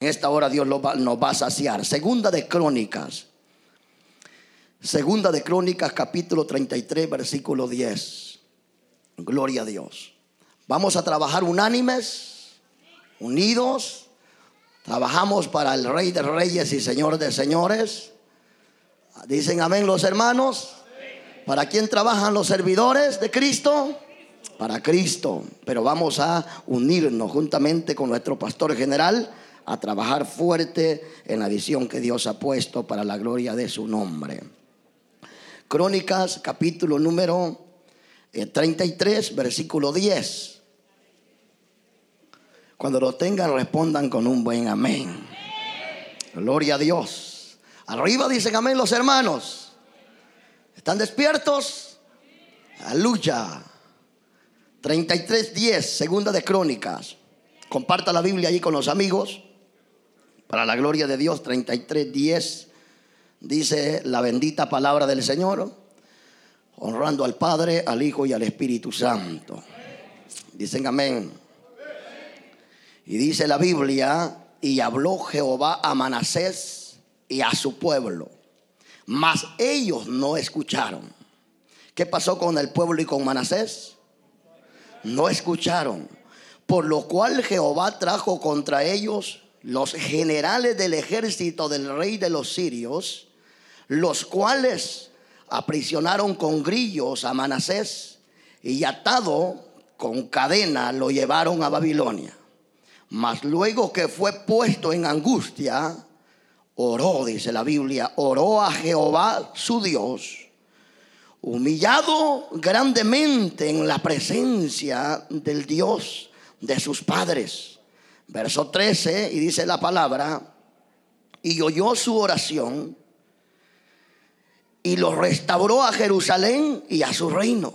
En esta hora Dios nos va a saciar. Segunda de Crónicas. Segunda de Crónicas capítulo 33 versículo 10. Gloria a Dios. Vamos a trabajar unánimes, unidos. Trabajamos para el Rey de Reyes y Señor de Señores. Dicen amén los hermanos. ¿Para quién trabajan los servidores de Cristo? Para Cristo. Pero vamos a unirnos juntamente con nuestro pastor general a trabajar fuerte en la visión que Dios ha puesto para la gloria de su nombre. Crónicas, capítulo número 33, eh, versículo 10. Cuando lo tengan, respondan con un buen amén. Gloria a Dios. Arriba dicen amén los hermanos. ¿Están despiertos? Aleluya. 33, 10, segunda de Crónicas. Comparta la Biblia allí con los amigos. Para la gloria de Dios, 33, 10, dice la bendita palabra del Señor, honrando al Padre, al Hijo y al Espíritu Santo. Dicen amén. Y dice la Biblia, y habló Jehová a Manasés y a su pueblo, mas ellos no escucharon. ¿Qué pasó con el pueblo y con Manasés? No escucharon. Por lo cual Jehová trajo contra ellos los generales del ejército del rey de los sirios, los cuales aprisionaron con grillos a Manasés y atado con cadena lo llevaron a Babilonia. Mas luego que fue puesto en angustia, oró, dice la Biblia, oró a Jehová su Dios, humillado grandemente en la presencia del Dios de sus padres verso 13, y dice la palabra, y oyó su oración y lo restauró a Jerusalén y a su reino.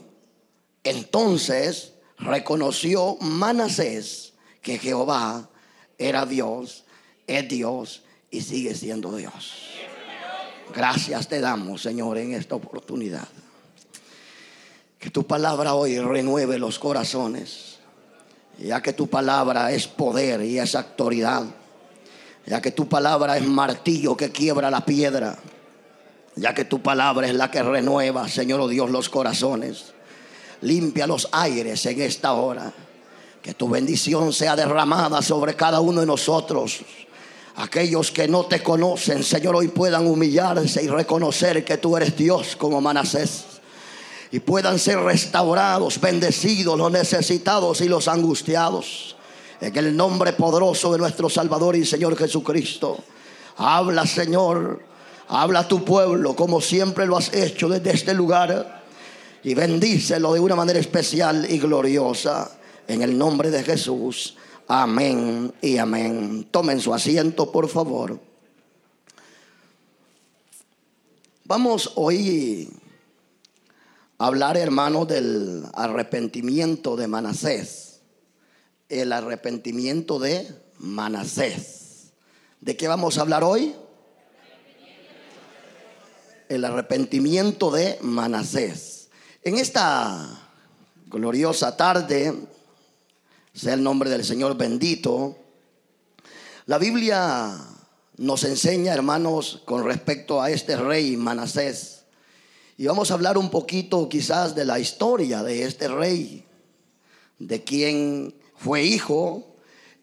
Entonces reconoció Manasés que Jehová era Dios, es Dios y sigue siendo Dios. Gracias te damos, Señor, en esta oportunidad. Que tu palabra hoy renueve los corazones ya que tu palabra es poder y es autoridad, ya que tu palabra es martillo que quiebra la piedra, ya que tu palabra es la que renueva, Señor oh Dios, los corazones. Limpia los aires en esta hora. Que tu bendición sea derramada sobre cada uno de nosotros. Aquellos que no te conocen, Señor, hoy puedan humillarse y reconocer que tú eres Dios como Manasés y puedan ser restaurados, bendecidos los necesitados y los angustiados. En el nombre poderoso de nuestro Salvador y Señor Jesucristo. Habla, Señor. Habla a tu pueblo como siempre lo has hecho desde este lugar. Y bendícelo de una manera especial y gloriosa. En el nombre de Jesús. Amén y amén. Tomen su asiento, por favor. Vamos hoy hablar, hermano, del arrepentimiento de Manasés. El arrepentimiento de Manasés. ¿De qué vamos a hablar hoy? El arrepentimiento de Manasés. En esta gloriosa tarde, sea el nombre del Señor bendito, la Biblia nos enseña, hermanos, con respecto a este rey Manasés, y vamos a hablar un poquito quizás de la historia de este rey, de quien fue hijo.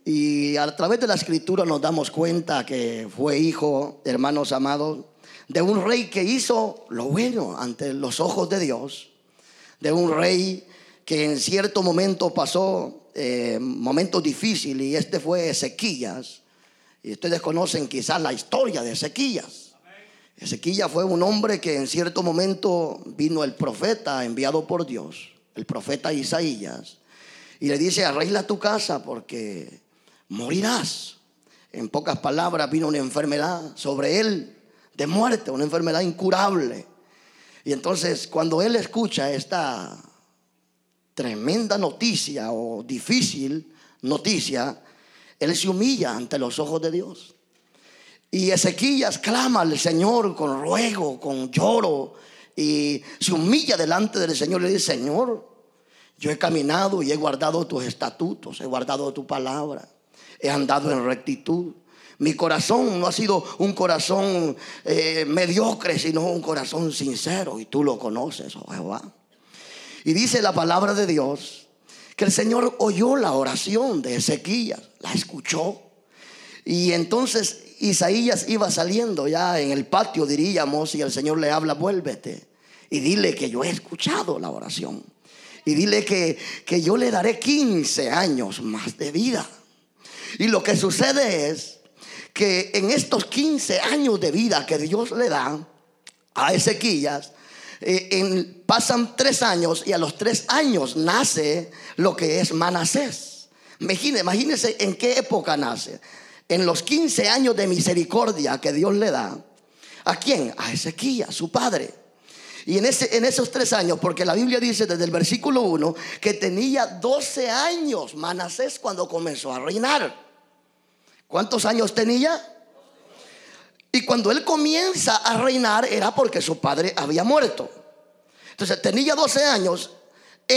Y a través de la escritura nos damos cuenta que fue hijo, hermanos amados, de un rey que hizo lo bueno ante los ojos de Dios, de un rey que en cierto momento pasó eh, momentos difíciles y este fue Ezequías. Y ustedes conocen quizás la historia de Ezequías. Ezequiel fue un hombre que en cierto momento vino el profeta enviado por Dios, el profeta Isaías, y le dice, arregla tu casa porque morirás. En pocas palabras vino una enfermedad sobre él de muerte, una enfermedad incurable. Y entonces cuando él escucha esta tremenda noticia o difícil noticia, él se humilla ante los ojos de Dios. Y Ezequías clama al Señor con ruego, con lloro, y se humilla delante del Señor y le dice, Señor, yo he caminado y he guardado tus estatutos, he guardado tu palabra, he andado en rectitud, Mi corazón no ha sido un corazón eh, mediocre, sino un corazón sincero. Y tú lo conoces, oh Jehová. Y dice la palabra de Dios que el Señor oyó la oración de Ezequías, la escuchó. Y entonces Isaías iba saliendo ya en el patio, diríamos, y el Señor le habla, vuélvete. Y dile que yo he escuchado la oración. Y dile que, que yo le daré 15 años más de vida. Y lo que sucede es que en estos 15 años de vida que Dios le da a Ezequías, eh, pasan tres años y a los tres años nace lo que es Manasés. Imagínense en qué época nace. En los 15 años de misericordia que Dios le da. ¿A quién? A Ezequías, su padre. Y en, ese, en esos tres años, porque la Biblia dice desde el versículo 1 que tenía 12 años Manasés cuando comenzó a reinar. ¿Cuántos años tenía? Y cuando él comienza a reinar era porque su padre había muerto. Entonces tenía 12 años.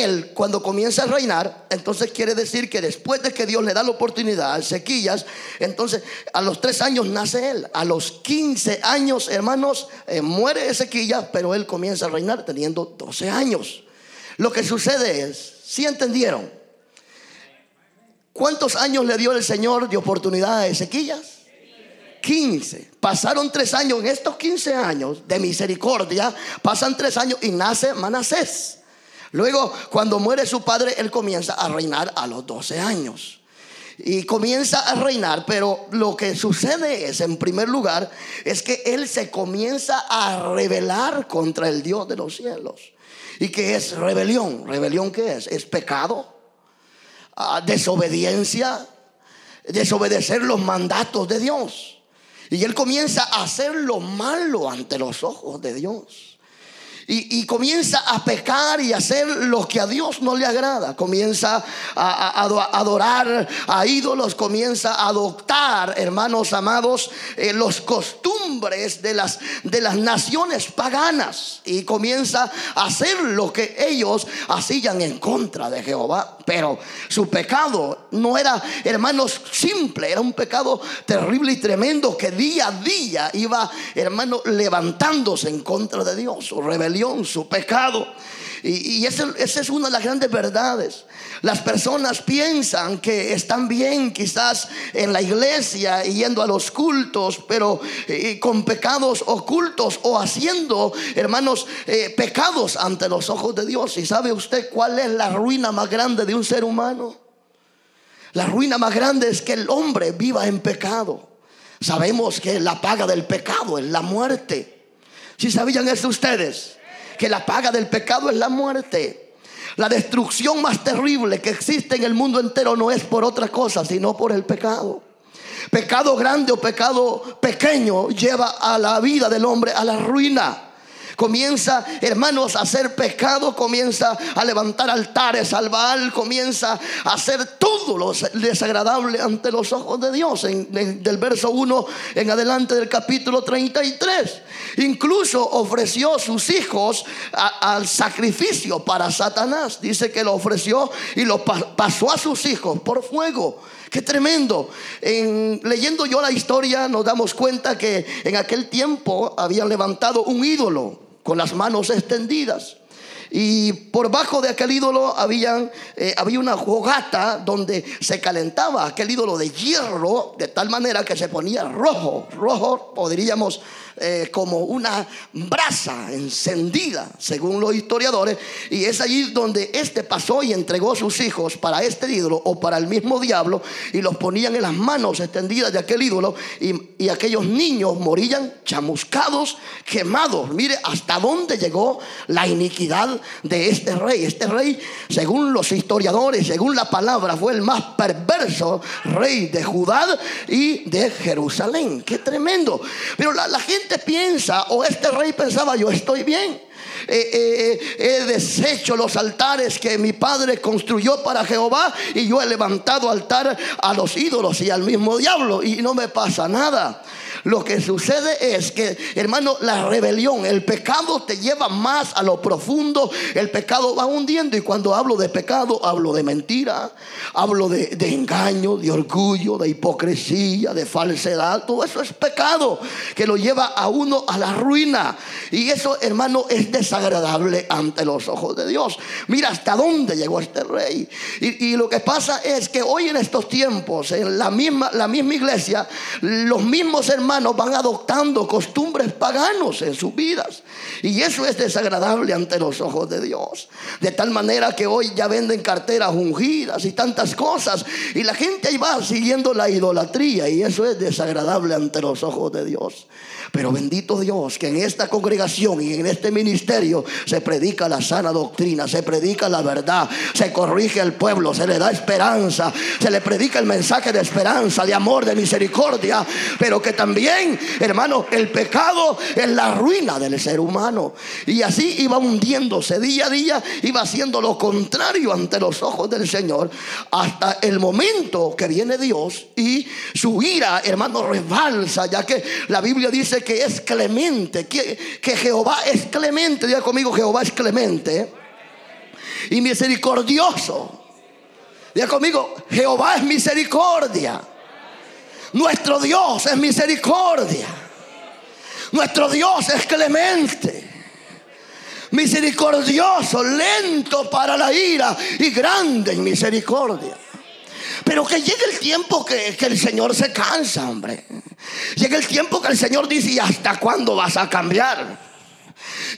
Él cuando comienza a reinar, entonces quiere decir que después de que Dios le da la oportunidad a Sequillas, entonces a los 3 años nace él. A los 15 años, hermanos, eh, muere Ezequillas, pero él comienza a reinar teniendo 12 años. Lo que sucede es, si entendieron? ¿Cuántos años le dio el Señor de oportunidad a Ezequías? 15. Pasaron tres años. En estos 15 años de misericordia, pasan tres años y nace Manasés. Luego, cuando muere su padre, él comienza a reinar a los 12 años. Y comienza a reinar, pero lo que sucede es, en primer lugar, es que él se comienza a rebelar contra el Dios de los cielos. ¿Y qué es rebelión? ¿Rebelión qué es? Es pecado desobediencia, desobedecer los mandatos de Dios. Y él comienza a hacer lo malo ante los ojos de Dios. Y, comienza a pecar y hacer lo que a Dios no le agrada. Comienza a, adorar a ídolos, comienza a adoptar, hermanos amados, eh, los costumbres de las, de las naciones paganas. Y comienza a hacer lo que ellos hacían en contra de Jehová. Pero su pecado no era, hermanos, simple, era un pecado terrible y tremendo que día a día iba, hermano, levantándose en contra de Dios. Su rebelión su pecado. Y, esa, es una de las grandes verdades. Las personas piensan que están bien quizás en la iglesia y yendo a los cultos, pero eh, con pecados ocultos o haciendo, hermanos, eh, pecados ante los ojos de Dios. ¿Y sabe usted cuál es la ruina más grande de un ser humano? La ruina más grande es que el hombre viva en pecado. Sabemos que la paga del pecado es la muerte. Si sabían eso ustedes? Que la paga del pecado es la muerte. La destrucción más terrible que existe en el mundo entero no es por otra cosa, sino por el pecado. Pecado grande o pecado pequeño lleva a la vida del hombre a la ruina comienza, hermanos, a hacer pecado, comienza a levantar altares al Baal, comienza a hacer todo lo desagradable ante los ojos de Dios. En, del verso 1 en adelante del capítulo 33. Incluso ofreció sus hijos al sacrificio para Satanás. Dice que lo ofreció y lo pasó a sus hijos por fuego. Qué tremendo. En, leyendo yo la historia nos damos cuenta que en aquel tiempo habían levantado un ídolo con las manos extendidas. Y por bajo de aquel ídolo habían, eh, había una jogata donde se calentaba aquel ídolo de hierro de tal manera que se ponía rojo, rojo podríamos eh, como una brasa encendida, según los historiadores, y es allí donde este pasó y entregó sus hijos para este ídolo o para el mismo diablo, y los ponían en las manos extendidas de aquel ídolo, y, y aquellos niños morían chamuscados, quemados. Mire hasta dónde llegó la iniquidad de este rey. Este rey, según los historiadores, según la palabra, fue el más perverso rey de Judá y de Jerusalén. Qué tremendo. Pero la, la gente piensa, o este rey pensaba, yo estoy bien. Eh, eh, eh, he deshecho los altares que mi padre construyó para Jehová y yo he levantado altar a los ídolos y al mismo diablo y no me pasa nada. Lo que sucede es que, hermano, la rebelión, el pecado te lleva más a lo profundo. El pecado va hundiendo. Y cuando hablo de pecado, hablo de mentira, hablo de, engaño, de orgullo, de hipocresía, de falsedad. Todo eso es pecado que lo lleva a uno a la ruina. Y eso, hermano, es desagradable ante los ojos de Dios. Mira hasta dónde llegó este rey. Y, y lo que pasa es que hoy en estos tiempos, en la misma, la misma iglesia, los mismos hermanos van adoptando costumbres paganos en sus vidas. Y eso es desagradable ante los ojos de Dios. De tal manera que hoy ya venden carteras ungidas y tantas cosas. Y la gente ahí va siguiendo la idolatría. Y eso es desagradable ante los ojos de Dios. Pero bendito Dios que en esta congregación y en este ministerio se predica la sana doctrina, se predica la verdad, se corrige al pueblo, se le da esperanza, se le predica el mensaje de esperanza, de amor, de misericordia, pero que también, hermano, el pecado es la ruina del ser humano. Y así iba hundiéndose día a día, iba haciendo lo contrario ante los ojos del Señor, hasta el momento que viene Dios y su ira, hermano, rebalsa, ya que la Biblia dice que es clemente, que, que Jehová es clemente. Diga conmigo, Jehová es clemente y misericordioso. Diga conmigo, Jehová es misericordia. Nuestro Dios es misericordia. Nuestro Dios es clemente. Misericordioso, lento para la ira y grande en misericordia. Pero que llegue el tiempo que, el Señor se cansa, hombre. Llega el tiempo que el Señor dice, ¿y hasta cuándo vas a cambiar?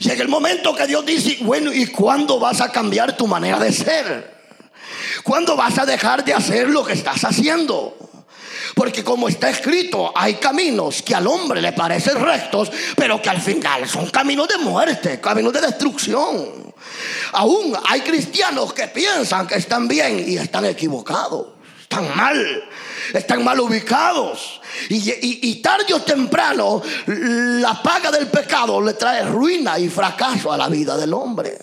Llega el momento que Dios dice, bueno, ¿y cuándo vas a cambiar tu manera de ser? ¿Cuándo vas a dejar de hacer lo que estás haciendo? Porque como está escrito, hay caminos que al hombre le parecen rectos, pero que al final son caminos de muerte, caminos de destrucción. Aún hay cristianos que piensan que están bien y están equivocados, están mal están mal ubicados. Y, tarde o temprano la paga del pecado le trae ruina y fracaso a la vida del hombre.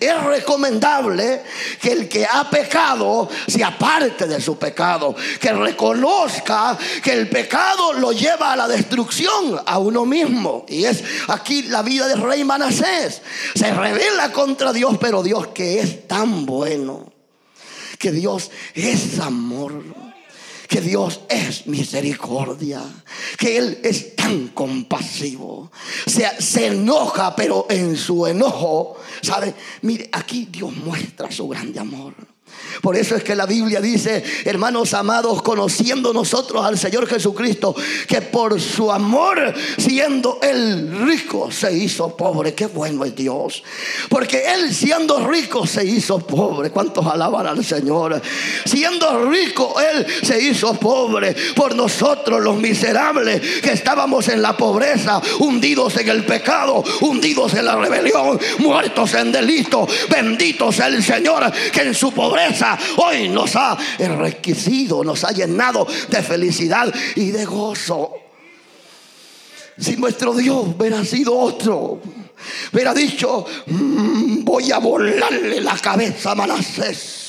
es recomendable que el que ha pecado se aparte de su pecado, que reconozca que el pecado lo lleva a la destrucción a uno mismo. Y es aquí la vida del rey Manasés. Se revela contra Dios, pero Dios que es tan bueno, que Dios es amor que Dios es misericordia, que Él es tan compasivo. Se, enoja, pero en su enojo, ¿sabe? Mire, aquí Dios muestra su grande amor. Por eso es que la Biblia dice, hermanos amados, conociendo nosotros al Señor Jesucristo, que por su amor, siendo Él rico, se hizo pobre. Qué bueno es Dios. Porque Él siendo rico se hizo pobre. ¿Cuántos alaban al Señor? Siendo rico, Él se hizo pobre. Por nosotros los miserables que estábamos en la pobreza, hundidos en el pecado, hundidos en la rebelión, muertos en delito. Bendito sea el Señor que en su pobreza hoy nos ha enriquecido, nos ha llenado de felicidad y de gozo. Si nuestro Dios hubiera sido otro, hubiera dicho, mm, voy a volarle la cabeza a Manasés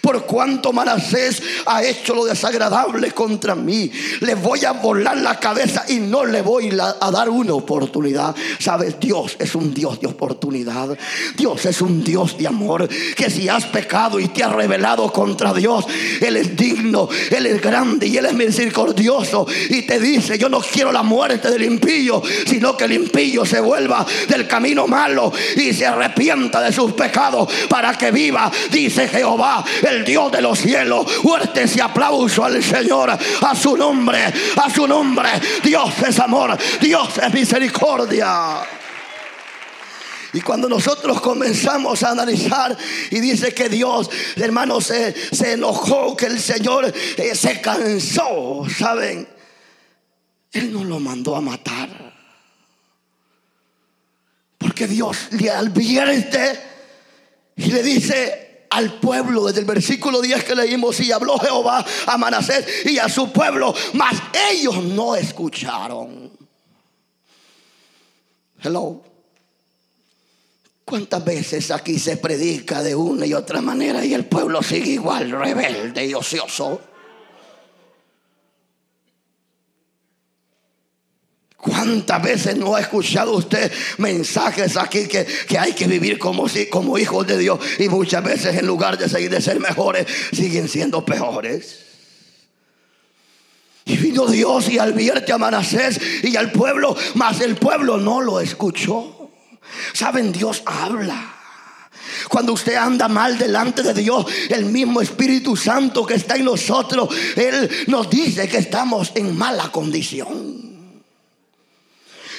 por cuanto Manasés ha hecho lo desagradable contra mí. Le voy a volar la cabeza y no le voy a dar una oportunidad. Sabes, Dios es un Dios de oportunidad. Dios es un Dios de amor. Que si has pecado y te has rebelado contra Dios, Él es digno, Él es grande y Él es misericordioso. Y te dice, yo no quiero la muerte del impío, sino que el impío se vuelva del camino malo y se arrepienta de sus pecados para que viva, dice Jehová el Dios de los cielos. Fuertes y aplauso al Señor, a su nombre, a su nombre. Dios es amor, Dios es misericordia. Y cuando nosotros comenzamos a analizar y dice que Dios, hermano, se, se enojó, que el Señor eh, se cansó, ¿saben? Él no lo mandó a matar. Porque Dios le advierte y le dice, al pueblo desde el versículo 10 que leímos y habló Jehová a Manasés y a su pueblo, mas ellos no escucharon. Hello. ¿Cuántas veces aquí se predica de una y otra manera y el pueblo sigue igual, rebelde y ocioso? ¿Cuántas veces no ha escuchado usted mensajes aquí que, hay que vivir como, si, como hijos de Dios? Y muchas veces en lugar de seguir de ser mejores, siguen siendo peores. Y vino Dios y advierte a Manasés y al pueblo, mas el pueblo no lo escuchó. Saben, Dios habla. Cuando usted anda mal delante de Dios, el mismo Espíritu Santo que está en nosotros, Él nos dice que estamos en mala condición.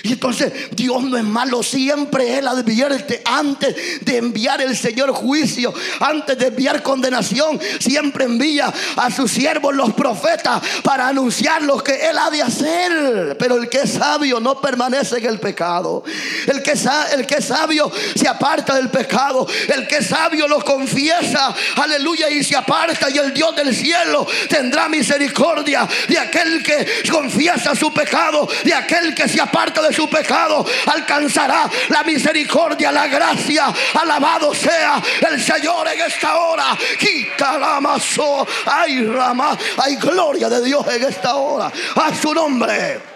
Y entonces Dios no es malo, siempre Él advierte antes de enviar el Señor juicio, antes de enviar condenación, siempre envía a sus siervos los profetas para anunciar lo que Él ha de hacer. Pero el que es sabio no permanece en el pecado. El que, el que es sabio se aparta del pecado. El que es sabio lo confiesa, aleluya, y se aparta. Y el Dios del cielo tendrá misericordia de aquel que confiesa su pecado, de aquel que se aparta de su pecado, alcanzará la misericordia, la gracia. Alabado sea el Señor en esta hora. Quita la rama. Hay gloria de Dios en esta hora. A su nombre.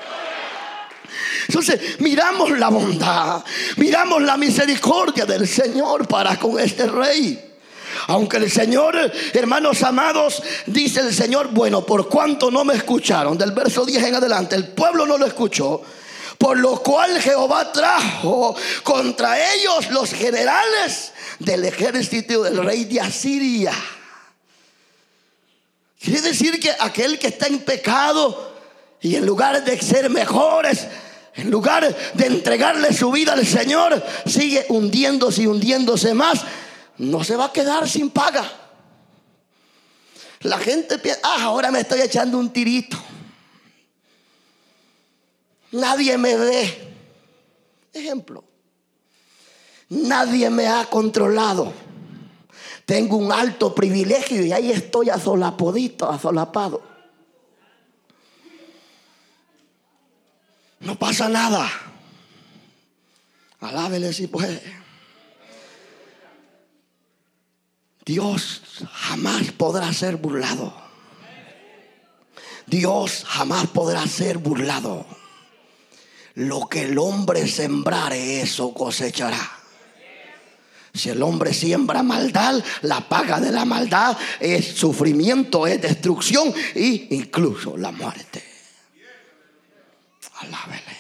Entonces miramos la bondad, miramos la misericordia del Señor para con este rey. Aunque el Señor, hermanos amados, dice el Señor, bueno, por cuanto no me escucharon, del verso 10 en adelante, el pueblo no lo escuchó, por lo cual Jehová trajo contra ellos los generales del ejército del rey de Asiria. Quiere decir que aquel que está en pecado y en lugar de ser mejores, en lugar de entregarle su vida al Señor, sigue hundiéndose y hundiéndose más, no se va a quedar sin paga. La gente piensa, ah, ahora me estoy echando un tirito. Nadie me ve. Ejemplo. Nadie me ha controlado. Tengo un alto privilegio y ahí estoy asolapodito, asolapado. No pasa nada. Alábele si puede. Dios jamás podrá ser burlado. Dios jamás podrá ser burlado. Lo que el hombre sembrare, eso cosechará. Si el hombre siembra maldad, la paga de la maldad es sufrimiento, es destrucción e incluso la muerte. Alábele.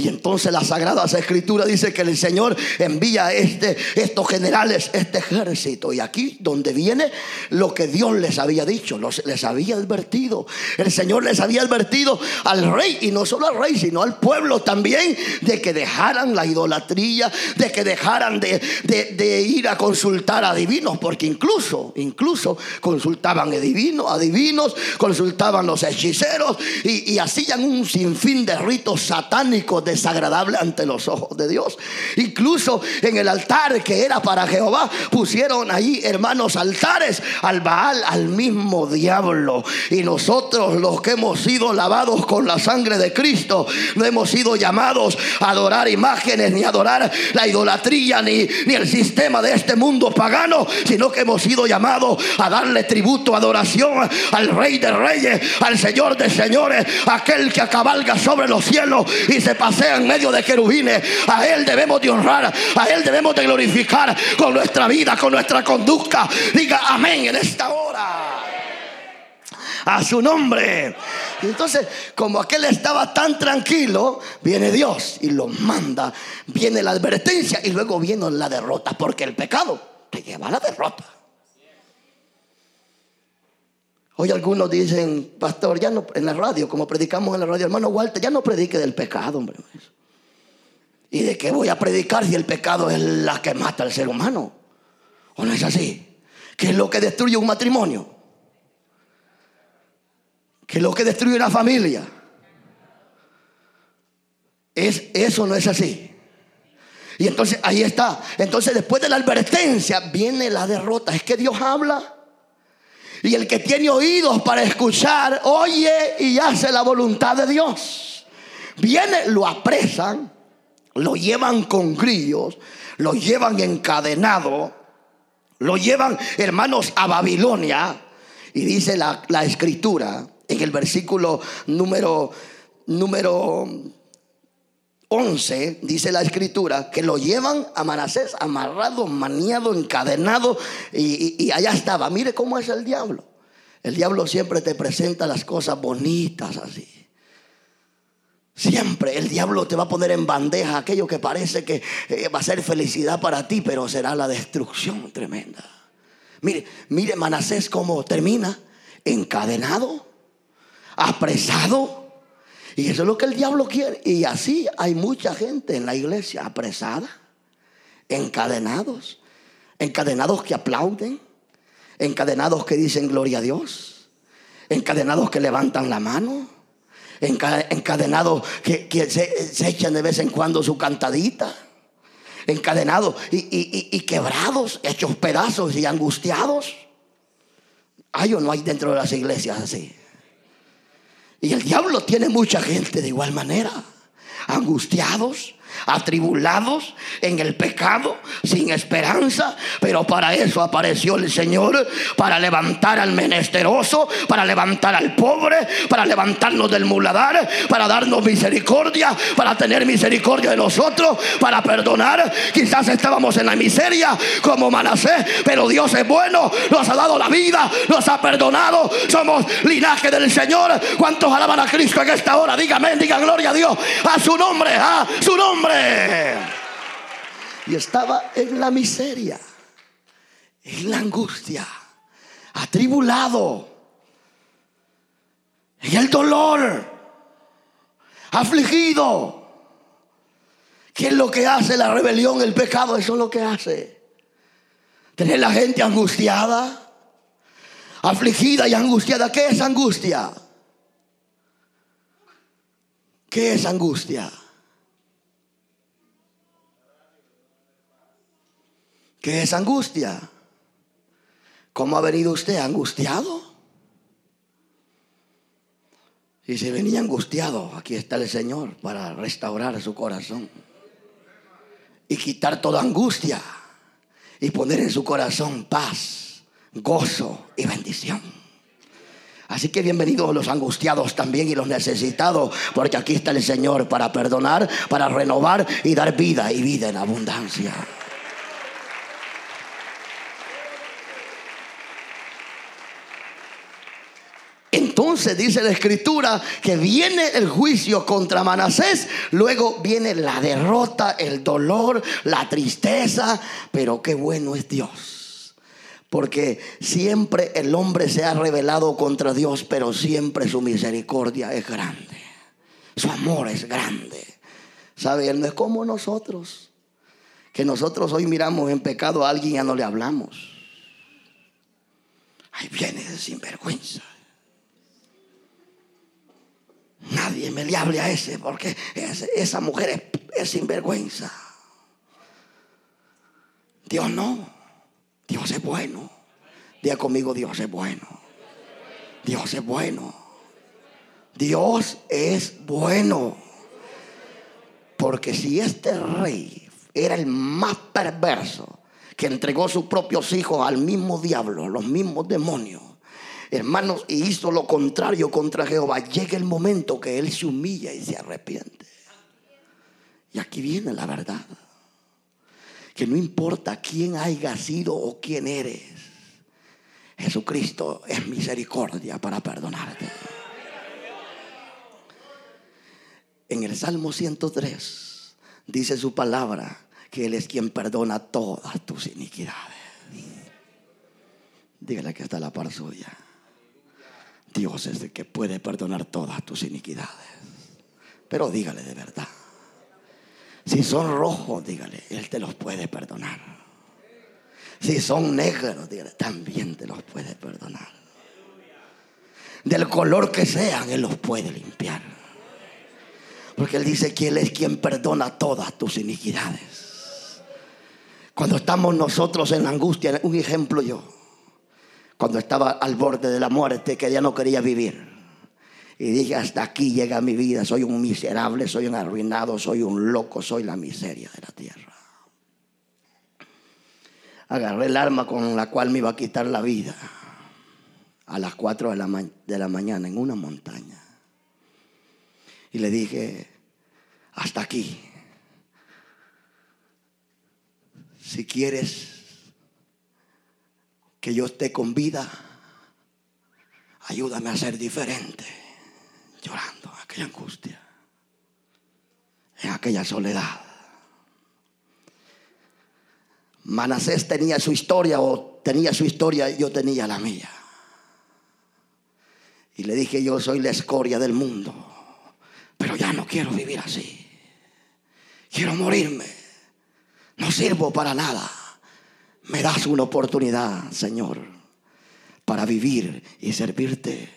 Y entonces la Sagrada Escritura dice que el Señor envía este, estos generales, este ejército. Y aquí donde viene lo que Dios les había dicho, les había advertido. El Señor les había advertido al rey, y no solo al rey, sino al pueblo también, de que dejaran la idolatría, de que dejaran de, ir a consultar a divinos, porque incluso, incluso consultaban a divinos, consultaban los hechiceros y hacían un sinfín de ritos satánicos desagradable ante los ojos de Dios. Incluso en el altar que era para Jehová, pusieron ahí, hermanos, altares al Baal, al mismo diablo. Y nosotros, los que hemos sido lavados con la sangre de Cristo, no hemos sido llamados a adorar imágenes, ni adorar la idolatría, ni, ni el sistema de este mundo pagano, sino que hemos sido llamados a darle tributo, adoración al Rey de Reyes, al Señor de Señores, aquel que cabalga sobre los cielos y se pasa sea en medio de querubines. A Él debemos de honrar, a Él debemos de glorificar con nuestra vida, con nuestra conducta. Diga amén en esta hora. A su nombre. entonces, como aquel estaba tan tranquilo, viene Dios y lo manda. Viene la advertencia y luego viene la derrota, porque el pecado te lleva a la derrota. Hoy algunos dicen, pastor, ya no, en la radio, como predicamos en la radio, hermano Walter, ya no predique del pecado, hombre. ¿Y de qué voy a predicar si el pecado es la que mata al ser humano? ¿O no es así? ¿Qué es lo que destruye un matrimonio? ¿Qué es lo que destruye una familia? Es, eso no es así. Y entonces ahí está. Entonces después de la advertencia viene la derrota. Es que Dios habla y el que tiene oídos para escuchar, oye y hace la voluntad de Dios. Viene, lo apresan, lo llevan con grillos, lo llevan encadenado, lo llevan, hermanos, a Babilonia. Y dice la, escritura en el versículo número número 11, dice la escritura, que lo llevan a Manasés amarrado, maniado, encadenado, y, y allá estaba. Mire cómo es el diablo. El diablo siempre te presenta las cosas bonitas así. Siempre el diablo te va a poner en bandeja aquello que parece que eh, va a ser felicidad para ti, pero será la destrucción tremenda. Mire, mire Manasés cómo termina, encadenado, apresado. Y eso es lo que el diablo quiere. Y así hay mucha gente en la iglesia apresada, encadenados, encadenados que aplauden, encadenados que dicen gloria a Dios, encadenados que levantan la mano encadenados que, se, echan de vez en cuando su cantadita, encadenados y, quebrados, hechos pedazos y angustiados. Hay o no hay dentro de las iglesias así. Y el diablo tiene mucha gente de igual manera, angustiados, atribulados en el pecado, sin esperanza, pero para eso apareció el Señor, para levantar al menesteroso, para levantar al pobre, para levantarnos del muladar, para darnos misericordia, para tener misericordia de nosotros, para perdonar. Quizás estábamos en la miseria como Manasés, pero Dios es bueno, nos ha dado la vida, nos ha perdonado, somos linaje del Señor. ¿Cuántos alaban a Cristo en esta hora? Dígame, diga gloria a Dios, a su nombre, a su nombre. Y estaba en la miseria, en la angustia, atribulado, en el dolor, afligido. ¿Qué es lo que hace la rebelión, el pecado? Eso es lo que hace. Tener la gente angustiada, afligida y angustiada. ¿Qué es angustia? ¿Qué es angustia? ¿Qué es angustia? ¿Cómo ha venido usted angustiado? Y si venía angustiado, aquí está el Señor para restaurar su corazón y quitar toda angustia y poner en su corazón paz, gozo y bendición. Así que bienvenidos los angustiados también y los necesitados, porque aquí está el Señor para perdonar, para renovar y dar vida y vida en abundancia. Entonces dice la escritura que viene el juicio contra Manasés, luego viene la derrota, el dolor, la tristeza, pero qué bueno es Dios. Porque siempre el hombre se ha rebelado contra Dios, pero siempre su misericordia es grande. Su amor es grande. ¿Sabe? Él no es como nosotros. Que nosotros hoy miramos en pecado a alguien y ya no le hablamos. Ahí viene de sinvergüenza. Nadie me le hable a ese porque esa mujer es, sinvergüenza. Dios no. Dios es bueno. Diga conmigo, Dios es bueno. Dios es bueno. Dios es bueno. Porque si este rey era el más perverso, que entregó sus propios hijos al mismo diablo, los mismos demonios, hermanos, y hizo lo contrario contra Jehová, llega el momento que él se humilla y se arrepiente. Y aquí viene la verdad. Que no importa quién haya sido o quién eres, Jesucristo es misericordia para perdonarte. En el Salmo 103 dice su palabra que Él es quien perdona todas tus iniquidades. Dígale que está la par suya. Dios es el que puede perdonar todas tus iniquidades. Pero dígale de verdad. Si son rojos, dígale, Él te los puede perdonar. Si son negros, dígale, también te los puede perdonar. Del color que sean, Él los puede limpiar. Porque Él dice que Él es quien perdona todas tus iniquidades. Cuando estamos nosotros en la angustia, un ejemplo yo cuando estaba al borde de la muerte, que ya no quería vivir. Y dije, hasta aquí llega mi vida, soy un miserable, soy un arruinado, soy un loco, soy la miseria de la tierra. Agarré el arma con la cual me iba a quitar la vida a las 4 de la, de la mañana en una montaña. Y le dije, hasta aquí. Si quieres que yo esté con vida, ayúdame a ser diferente. Llorando aquella angustia, en aquella soledad. Manasés tenía su historia o tenía su historia, yo tenía la mía. Y le dije, yo soy la escoria del mundo, pero ya no quiero vivir así. Quiero morirme. No sirvo para nada. Me das una oportunidad, Señor, para vivir y servirte.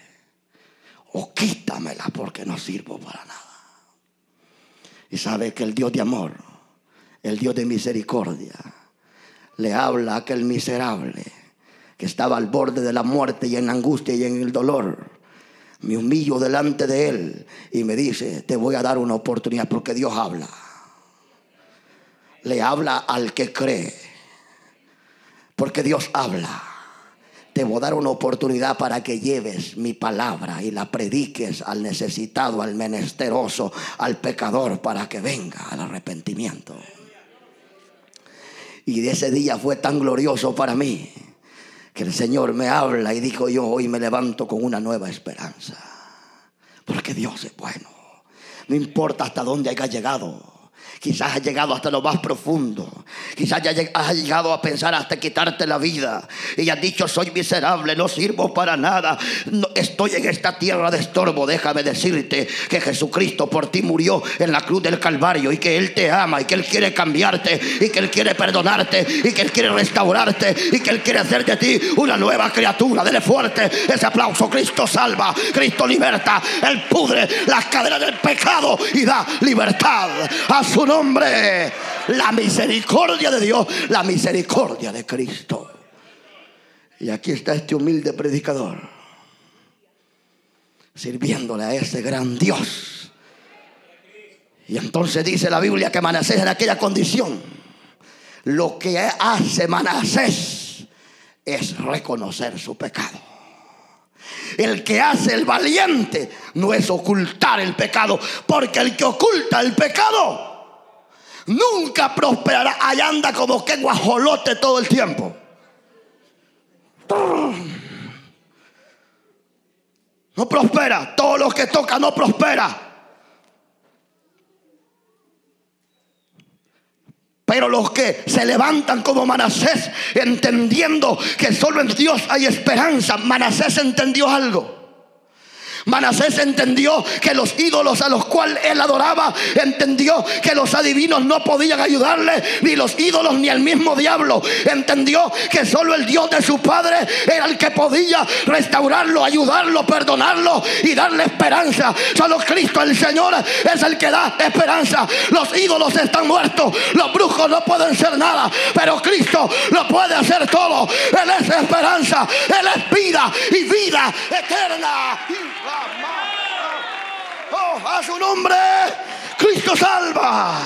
O quítamela porque no sirvo para nada. Y sabe que el Dios de amor, el Dios de misericordia, le habla a aquel miserable que estaba al borde de la muerte y en la angustia y en el dolor. Me humillo delante de él y me dice, te voy a dar una oportunidad porque Dios habla. Le habla al que cree. Porque Dios habla. Te voy a dar una oportunidad para que lleves mi palabra y la prediques al necesitado, al menesteroso, al pecador, para que venga al arrepentimiento. Y ese día fue tan glorioso para mí que el Señor me habla y dijo yo hoy me levanto con una nueva esperanza. Porque Dios es bueno. No importa hasta dónde haya llegado. Quizás has llegado hasta lo más profundo. Quizás ya has llegado a pensar hasta quitarte la vida. Y has dicho, soy miserable, no sirvo para nada. Estoy en esta tierra de estorbo. Déjame decirte que Jesucristo por ti murió en la cruz del Calvario y que Él te ama y que Él quiere cambiarte y que Él quiere perdonarte y que Él quiere restaurarte y que Él quiere hacer de ti una nueva criatura. Dele fuerte ese aplauso. Cristo salva, Cristo liberta. Él pudre las cadenas del pecado y da libertad a su nombre. La misericordia de Dios, la misericordia de Cristo. Y aquí está este humilde predicador, sirviéndole a ese gran Dios. Y entonces dice la Biblia que Manasés en aquella condición, lo que hace Manasés es reconocer su pecado. El que hace el valiente no es ocultar el pecado, porque el que oculta el pecado nunca prosperará. Allá anda como que guajolote todo el tiempo. No prospera. Todos los que toca no prospera. Pero los que se levantan como Manasés, entendiendo que solo en Dios hay esperanza, Manasés entendió algo. Manasés entendió que los ídolos a los cuales él adoraba, entendió que los adivinos no podían ayudarle, ni los ídolos ni el mismo diablo. Entendió que solo el Dios de su padre era el que podía restaurarlo, ayudarlo, perdonarlo y darle esperanza. Solo Cristo el Señor es el que da esperanza. Los ídolos están muertos, los brujos no pueden ser nada, pero Cristo lo puede hacer todo. Él es esperanza, Él es vida y vida eterna. A su nombre, Cristo salva.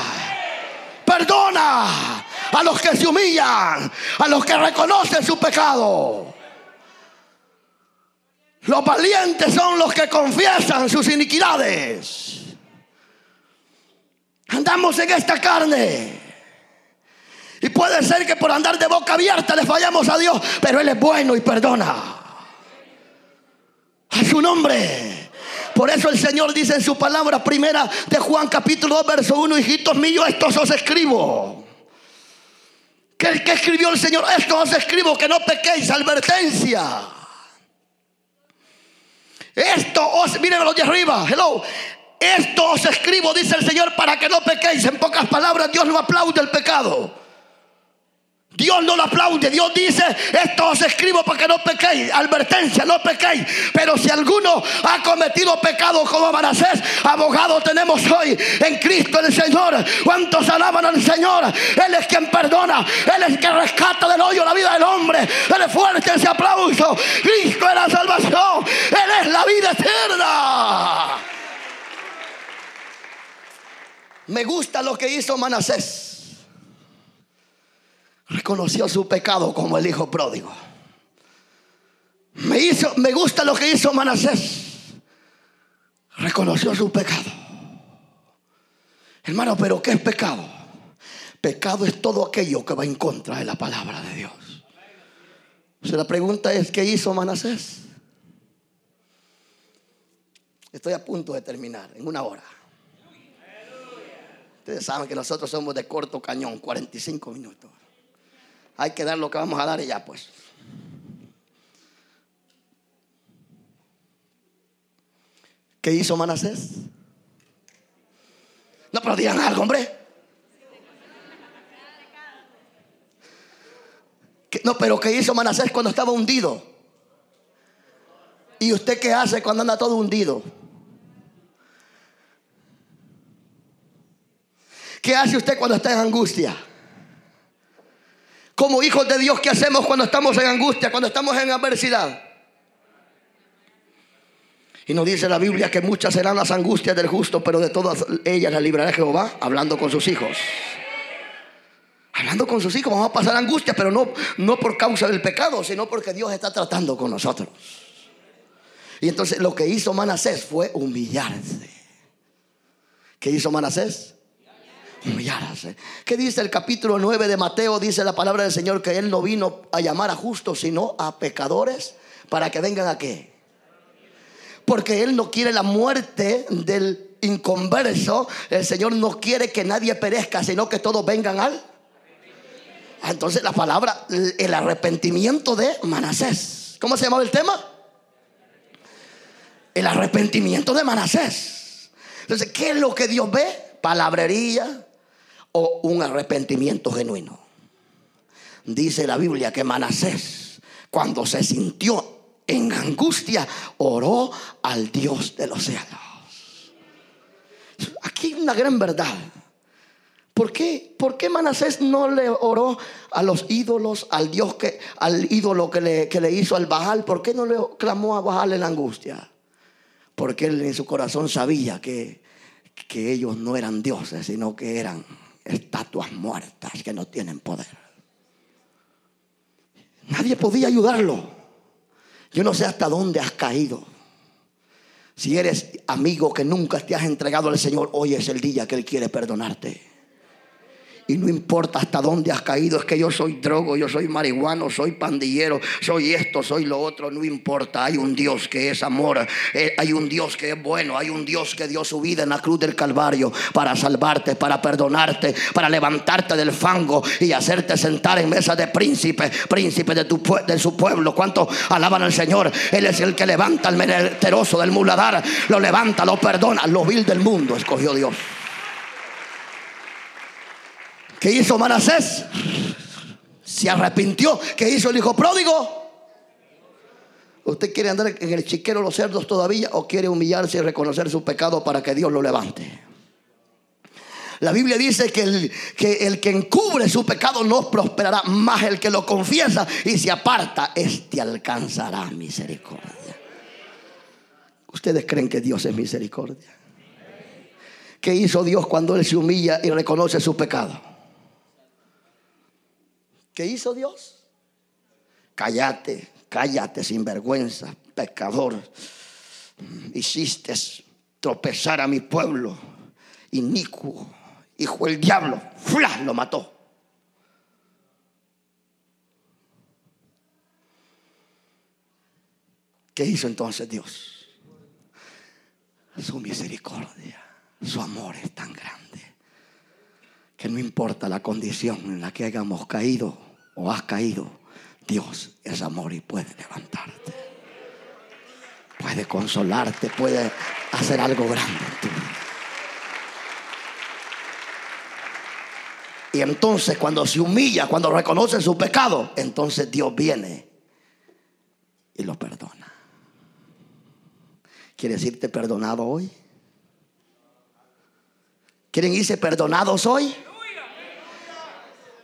Perdona a los que se humillan, a los que reconocen su pecado. Los valientes son los que confiesan sus iniquidades. Andamos en esta carne. Y puede ser que por andar de boca abierta le fallamos a Dios, pero Él es bueno y perdona. A su nombre. Por eso el Señor dice en su palabra primera de Juan capítulo 2, verso 1, hijitos míos, estos os escribo. ¿Qué, ¿Qué, escribió el Señor? Esto os escribo, que no pequéis, advertencia. Esto os, miren los de arriba, hello. Esto os escribo, dice el Señor, para que no pequéis. En pocas palabras, Dios no aplaude el pecado. Dios no lo aplaude. Dios dice, esto os escribo para que no pequéis. Advertencia, no pequéis. Pero si alguno ha cometido pecado como Manasés, abogado tenemos hoy en Cristo el Señor. ¿Cuántos alaban al Señor? Él es quien perdona. Él es quien rescata del hoyo la vida del hombre. Dale fuerte ese aplauso. Cristo es la salvación. Él es la vida eterna. Me gusta lo que hizo Manasés reconoció su pecado como el hijo pródigo. Me, hizo, me gusta lo que hizo Manasés. Reconoció su pecado. Hermano, pero ¿qué es pecado? Pecado es todo aquello que va en contra de la palabra de Dios. O sea, la pregunta es, ¿qué hizo Manasés? Estoy a punto de terminar, en una hora. Ustedes saben que nosotros somos de corto cañón, 45 minutos. Hay que dar lo que vamos a dar y ya pues. ¿Qué hizo Manasés? No, pero digan algo, hombre. No, pero ¿qué hizo Manasés cuando estaba hundido? ¿Y usted qué hace cuando anda todo hundido? ¿Qué hace usted cuando está en angustia? Como hijos de Dios, ¿qué hacemos cuando estamos en angustia, cuando estamos en adversidad? Y nos dice la Biblia que muchas serán las angustias del justo, pero de todas ellas la librará Jehová hablando con sus hijos. Hablando con sus hijos, vamos a pasar angustia, pero no, no por causa del pecado, sino porque Dios está tratando con nosotros. Y entonces lo que hizo Manasés fue humillarse. ¿Qué hizo Manasés? Humillarse. ¿Qué dice el capítulo 9 de Mateo? Dice la palabra del Señor que Él no vino a llamar a justos, sino a pecadores para que vengan a qué? Porque Él no quiere la muerte del inconverso. El Señor no quiere que nadie perezca, sino que todos vengan al Ah, entonces la palabra, el arrepentimiento de Manasés. ¿Cómo se llamaba el tema? El arrepentimiento de Manasés. Entonces, ¿qué es lo que Dios ve? Palabrería un arrepentimiento genuino. Dice la Biblia que Manasés, cuando se sintió en angustia, oró al Dios de los cielos. Aquí una gran verdad. ¿Por qué? ¿Por qué Manasés no le oró a los ídolos, al Dios que, al ídolo que le, que le hizo al Bajal? ¿Por qué no le clamó a Bajal en angustia? Porque él en su corazón sabía que, que ellos no eran dioses, sino que eran estatuas muertas que no tienen poder. Nadie podía ayudarlo. Yo no sé hasta dónde has caído. Si eres amigo que nunca te has entregado al Señor, hoy es el día que Él quiere perdonarte. Y no importa hasta dónde has caído, es que yo soy drogo, yo soy marihuano, soy pandillero, soy esto, soy lo otro, no importa. Hay un Dios que es amor, eh, hay un Dios que es bueno, hay un Dios que dio su vida en la cruz del Calvario para salvarte, para perdonarte, para levantarte del fango y hacerte sentar en mesa de príncipe, príncipe de, tu, de su pueblo. ¿Cuántos alaban al Señor? Él es el que levanta al menesteroso del muladar, lo levanta, lo perdona, lo vil del mundo escogió Dios. ¿Qué hizo Manasés? Se arrepintió. ¿Qué hizo el hijo pródigo? ¿Usted quiere andar en el chiquero los cerdos todavía o quiere humillarse y reconocer su pecado para que Dios lo levante? La Biblia dice que el, que el que encubre su pecado no prosperará, más el que lo confiesa y se aparta, este alcanzará misericordia. ¿Ustedes creen que Dios es misericordia? ¿Qué hizo Dios cuando Él se humilla y reconoce su pecado? ¿Qué hizo Dios? Cállate, cállate sin vergüenza, pecador. Hiciste tropezar a mi pueblo, inicuo, hijo del diablo, ¡fla! lo mató. ¿Qué hizo entonces Dios? Su misericordia, su amor es tan grande que no importa la condición en la que hayamos caído, o has caído, Dios es amor y puede levantarte. Puede consolarte, puede hacer algo grande en tu vida. Y entonces cuando se humilla, cuando reconoce su pecado, entonces Dios viene y lo perdona. ¿Quiere decirte perdonado hoy? ¿Quieren irse perdonados hoy?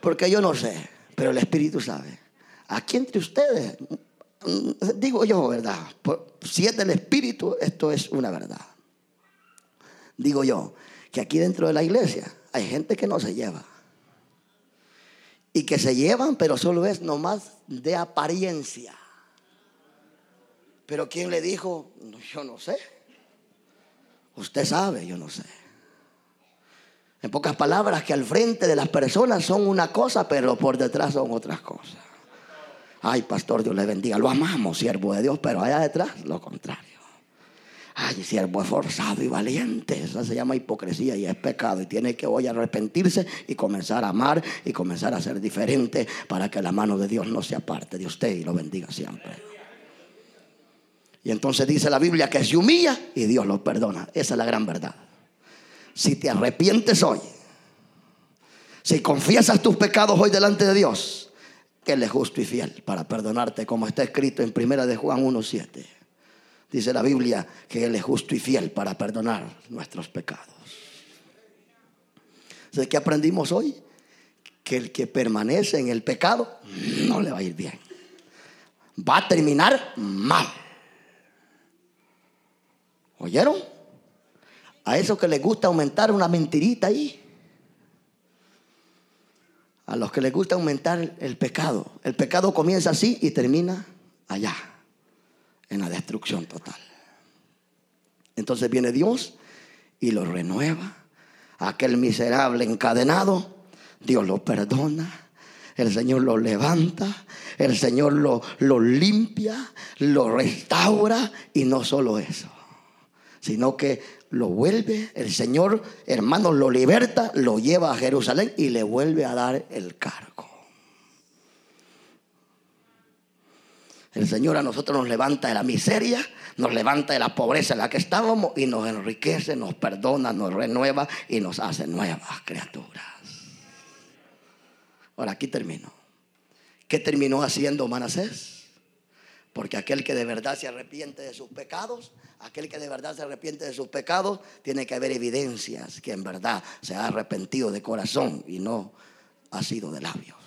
Porque yo no sé. Pero el Espíritu sabe. Aquí entre ustedes, digo yo, ¿verdad? Si es del Espíritu, esto es una verdad. Digo yo, que aquí dentro de la iglesia hay gente que no se lleva. Y que se llevan, pero solo es nomás de apariencia. Pero ¿quién le dijo? Yo no sé. Usted sabe, yo no sé. En pocas palabras, que al frente de las personas son una cosa, pero por detrás son otras cosas. Ay, pastor, Dios le bendiga. Lo amamos, siervo de Dios, pero allá detrás lo contrario. Ay, siervo esforzado y valiente. Eso se llama hipocresía y es pecado. Y tiene que hoy arrepentirse y comenzar a amar y comenzar a ser diferente para que la mano de Dios no se aparte de usted y lo bendiga siempre. Y entonces dice la Biblia que se humilla y Dios lo perdona. Esa es la gran verdad. Si te arrepientes hoy, si confiesas tus pecados hoy delante de Dios, él es justo y fiel para perdonarte, como está escrito en Primera de Juan 1.7. Dice la Biblia que Él es justo y fiel para perdonar nuestros pecados. ¿De qué aprendimos hoy? Que el que permanece en el pecado no le va a ir bien. Va a terminar mal. ¿Oyeron? A eso que les gusta aumentar una mentirita ahí a los que les gusta aumentar el pecado. El pecado comienza así y termina allá, en la destrucción total. Entonces viene Dios y lo renueva. Aquel miserable encadenado, Dios lo perdona. El Señor lo levanta, el Señor lo, lo limpia, lo restaura y no solo eso, sino que lo vuelve, el Señor, hermanos, lo liberta, lo lleva a Jerusalén y le vuelve a dar el cargo. El Señor a nosotros nos levanta de la miseria, nos levanta de la pobreza en la que estábamos y nos enriquece, nos perdona, nos renueva y nos hace nuevas criaturas. Ahora aquí termino. ¿Qué terminó haciendo Manasés? Porque aquel que de verdad se arrepiente de sus pecados, aquel que de verdad se arrepiente de sus pecados, tiene que haber evidencias que en verdad se ha arrepentido de corazón y no ha sido de labios.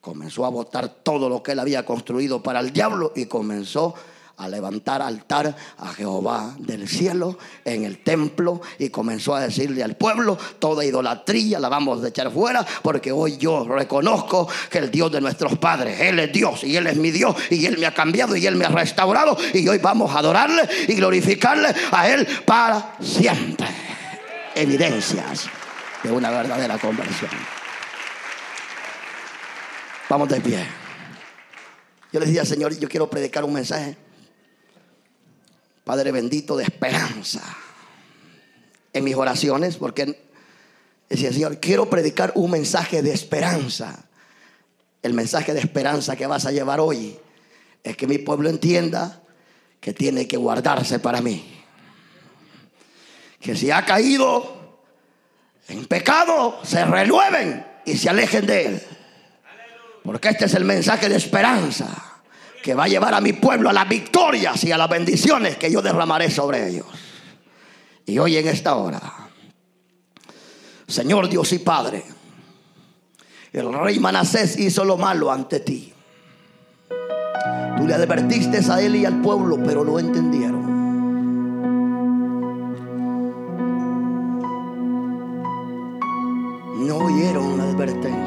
Comenzó a botar todo lo que él había construido para el diablo y comenzó a levantar altar a Jehová del cielo en el templo y comenzó a decirle al pueblo, toda idolatría la vamos a echar fuera porque hoy yo reconozco que el Dios de nuestros padres, Él es Dios y Él es mi Dios y Él me ha cambiado y Él me ha restaurado y hoy vamos a adorarle y glorificarle a Él para siempre. Evidencias de una verdadera conversión. Vamos de pie. Yo le decía, Señor, yo quiero predicar un mensaje Padre bendito, de esperanza en mis oraciones, porque decía, Señor, quiero predicar un mensaje de esperanza. El mensaje de esperanza que vas a llevar hoy es que mi pueblo entienda que tiene que guardarse para mí. Que si ha caído en pecado, se renueven y se alejen de él. Porque este es el mensaje de esperanza que va a llevar a mi pueblo a las victorias y a las bendiciones que yo derramaré sobre ellos. Y hoy en esta hora, Señor Dios y Padre, el rey Manasés hizo lo malo ante ti. Tú le advertiste a él y al pueblo, pero no entendieron. No oyeron la advertencia.